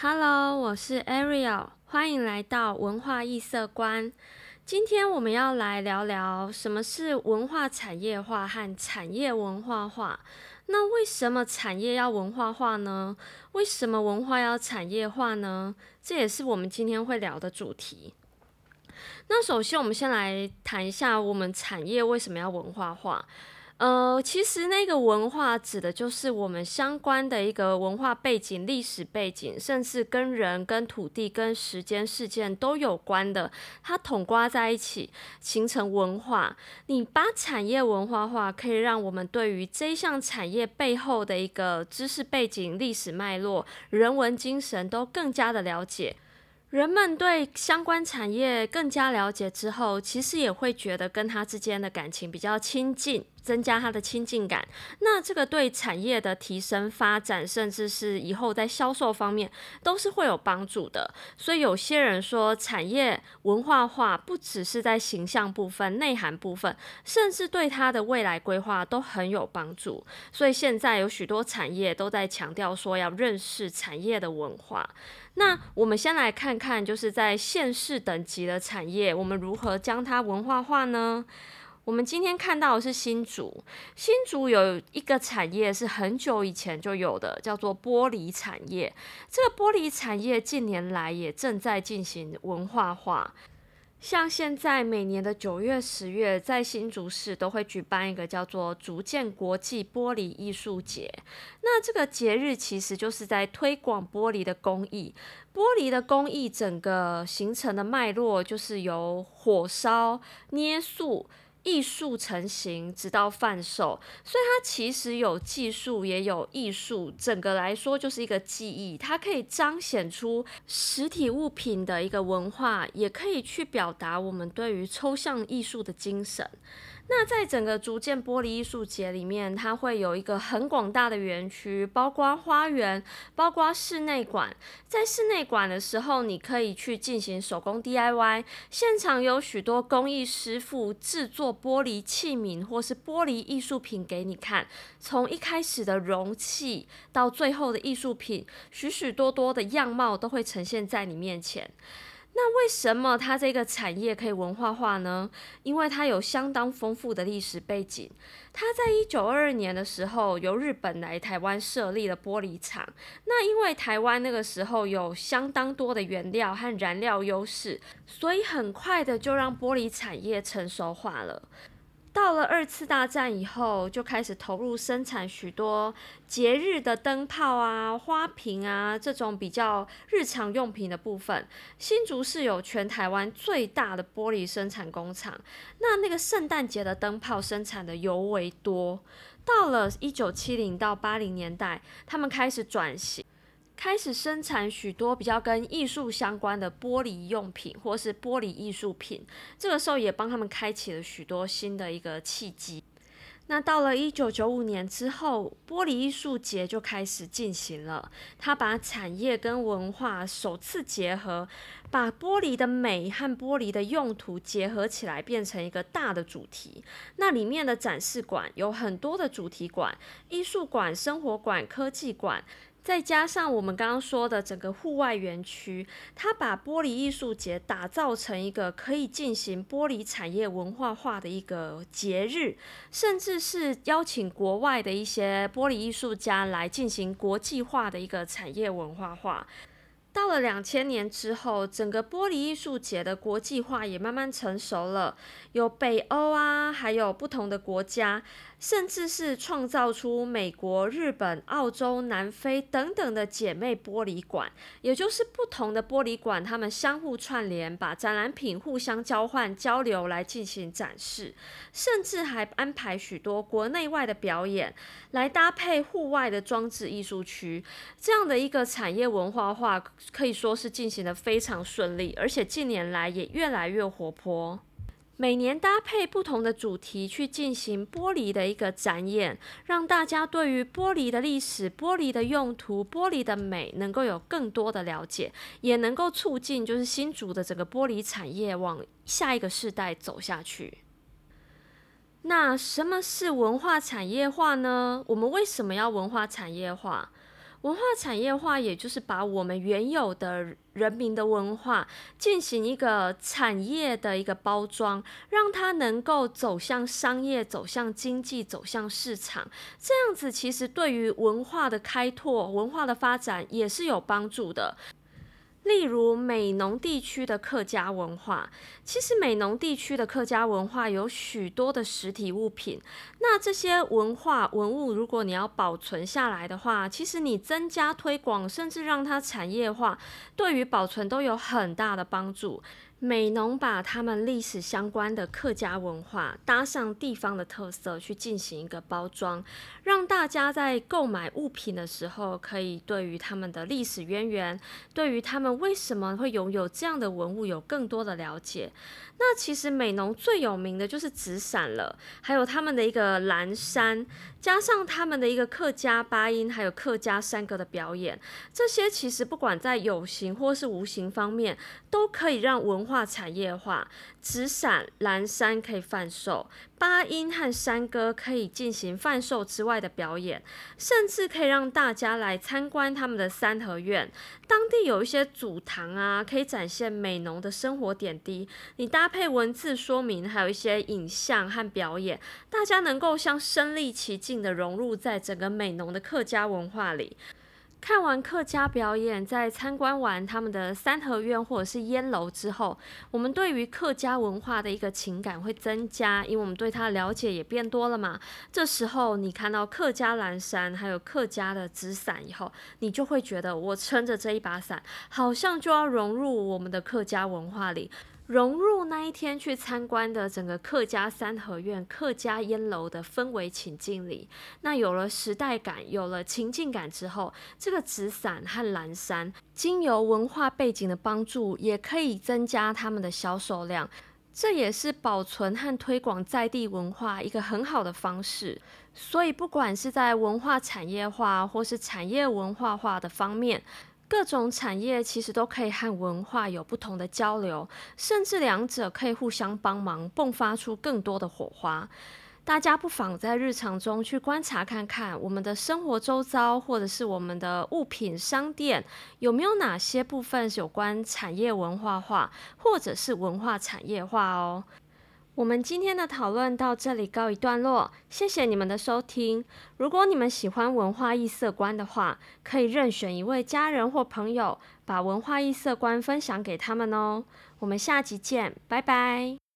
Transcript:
Hello，我是 Ariel，欢迎来到文化异色观。今天我们要来聊聊什么是文化产业化和产业文化化。那为什么产业要文化化呢？为什么文化要产业化呢？这也是我们今天会聊的主题。那首先，我们先来谈一下我们产业为什么要文化化。呃，其实那个文化指的就是我们相关的一个文化背景、历史背景，甚至跟人、跟土地、跟时间、事件都有关的，它统刮在一起形成文化。你把产业文化化，可以让我们对于这项产业背后的一个知识背景、历史脉络、人文精神都更加的了解。人们对相关产业更加了解之后，其实也会觉得跟他之间的感情比较亲近。增加它的亲近感，那这个对产业的提升、发展，甚至是以后在销售方面，都是会有帮助的。所以有些人说，产业文化化不只是在形象部分、内涵部分，甚至对它的未来规划都很有帮助。所以现在有许多产业都在强调说要认识产业的文化。那我们先来看看，就是在县市等级的产业，我们如何将它文化化呢？我们今天看到的是新竹，新竹有一个产业是很久以前就有的，叫做玻璃产业。这个玻璃产业近年来也正在进行文化化，像现在每年的九月、十月，在新竹市都会举办一个叫做“竹建国际玻璃艺术节”。那这个节日其实就是在推广玻璃的工艺。玻璃的工艺整个形成的脉络，就是由火烧、捏塑。艺术成型，直到贩售，所以它其实有技术，也有艺术，整个来说就是一个技艺。它可以彰显出实体物品的一个文化，也可以去表达我们对于抽象艺术的精神。那在整个竹建玻璃艺术节里面，它会有一个很广大的园区，包括花园，包括室内馆。在室内馆的时候，你可以去进行手工 DIY，现场有许多工艺师傅制作玻璃器皿或是玻璃艺术品给你看，从一开始的容器到最后的艺术品，许许多多的样貌都会呈现在你面前。那为什么它这个产业可以文化化呢？因为它有相当丰富的历史背景。它在一九二二年的时候，由日本来台湾设立了玻璃厂。那因为台湾那个时候有相当多的原料和燃料优势，所以很快的就让玻璃产业成熟化了。到了二次大战以后，就开始投入生产许多节日的灯泡啊、花瓶啊这种比较日常用品的部分。新竹是有全台湾最大的玻璃生产工厂，那那个圣诞节的灯泡生产的尤为多。到了一九七零到八零年代，他们开始转型。开始生产许多比较跟艺术相关的玻璃用品，或是玻璃艺术品。这个时候也帮他们开启了许多新的一个契机。那到了一九九五年之后，玻璃艺术节就开始进行了。他把产业跟文化首次结合，把玻璃的美和玻璃的用途结合起来，变成一个大的主题。那里面的展示馆有很多的主题馆、艺术馆、生活馆、科技馆。再加上我们刚刚说的整个户外园区，它把玻璃艺术节打造成一个可以进行玻璃产业文化化的一个节日，甚至是邀请国外的一些玻璃艺术家来进行国际化的一个产业文化化。到了两千年之后，整个玻璃艺术节的国际化也慢慢成熟了，有北欧啊，还有不同的国家，甚至是创造出美国、日本、澳洲、南非等等的姐妹玻璃馆，也就是不同的玻璃馆，他们相互串联，把展览品互相交换交流来进行展示，甚至还安排许多国内外的表演，来搭配户外的装置艺术区，这样的一个产业文化化。可以说是进行的非常顺利，而且近年来也越来越活泼。每年搭配不同的主题去进行玻璃的一个展演，让大家对于玻璃的历史、玻璃的用途、玻璃的美能够有更多的了解，也能够促进就是新竹的整个玻璃产业往下一个世代走下去。那什么是文化产业化呢？我们为什么要文化产业化？文化产业化，也就是把我们原有的人民的文化进行一个产业的一个包装，让它能够走向商业、走向经济、走向市场。这样子其实对于文化的开拓、文化的发展也是有帮助的。例如美浓地区的客家文化，其实美浓地区的客家文化有许多的实体物品。那这些文化文物，如果你要保存下来的话，其实你增加推广，甚至让它产业化，对于保存都有很大的帮助。美农把他们历史相关的客家文化搭上地方的特色去进行一个包装，让大家在购买物品的时候，可以对于他们的历史渊源，对于他们为什么会拥有这样的文物有更多的了解。那其实美农最有名的就是纸伞了，还有他们的一个蓝山，加上他们的一个客家八音，还有客家山歌的表演，这些其实不管在有形或是无形方面，都可以让文化产业化。纸伞、蓝山可以贩售，八音和山歌可以进行贩售之外的表演，甚至可以让大家来参观他们的三合院。当地有一些祖堂啊，可以展现美浓的生活点滴。你搭配文字说明，还有一些影像和表演，大家能够像身临其境的融入在整个美浓的客家文化里。看完客家表演，在参观完他们的三合院或者是烟楼之后，我们对于客家文化的一个情感会增加，因为我们对它了解也变多了嘛。这时候你看到客家蓝山，还有客家的纸伞以后，你就会觉得我撑着这一把伞，好像就要融入我们的客家文化里。融入那一天去参观的整个客家三合院、客家烟楼的氛围情境里，那有了时代感、有了情境感之后，这个纸伞和蓝山，经由文化背景的帮助，也可以增加他们的销售量。这也是保存和推广在地文化一个很好的方式。所以，不管是在文化产业化或是产业文化化的方面，各种产业其实都可以和文化有不同的交流，甚至两者可以互相帮忙，迸发出更多的火花。大家不妨在日常中去观察看看，我们的生活周遭，或者是我们的物品商店，有没有哪些部分有关产业文化化，或者是文化产业化哦。我们今天的讨论到这里告一段落，谢谢你们的收听。如果你们喜欢文化异色观的话，可以任选一位家人或朋友，把文化异色观分享给他们哦。我们下集见，拜拜。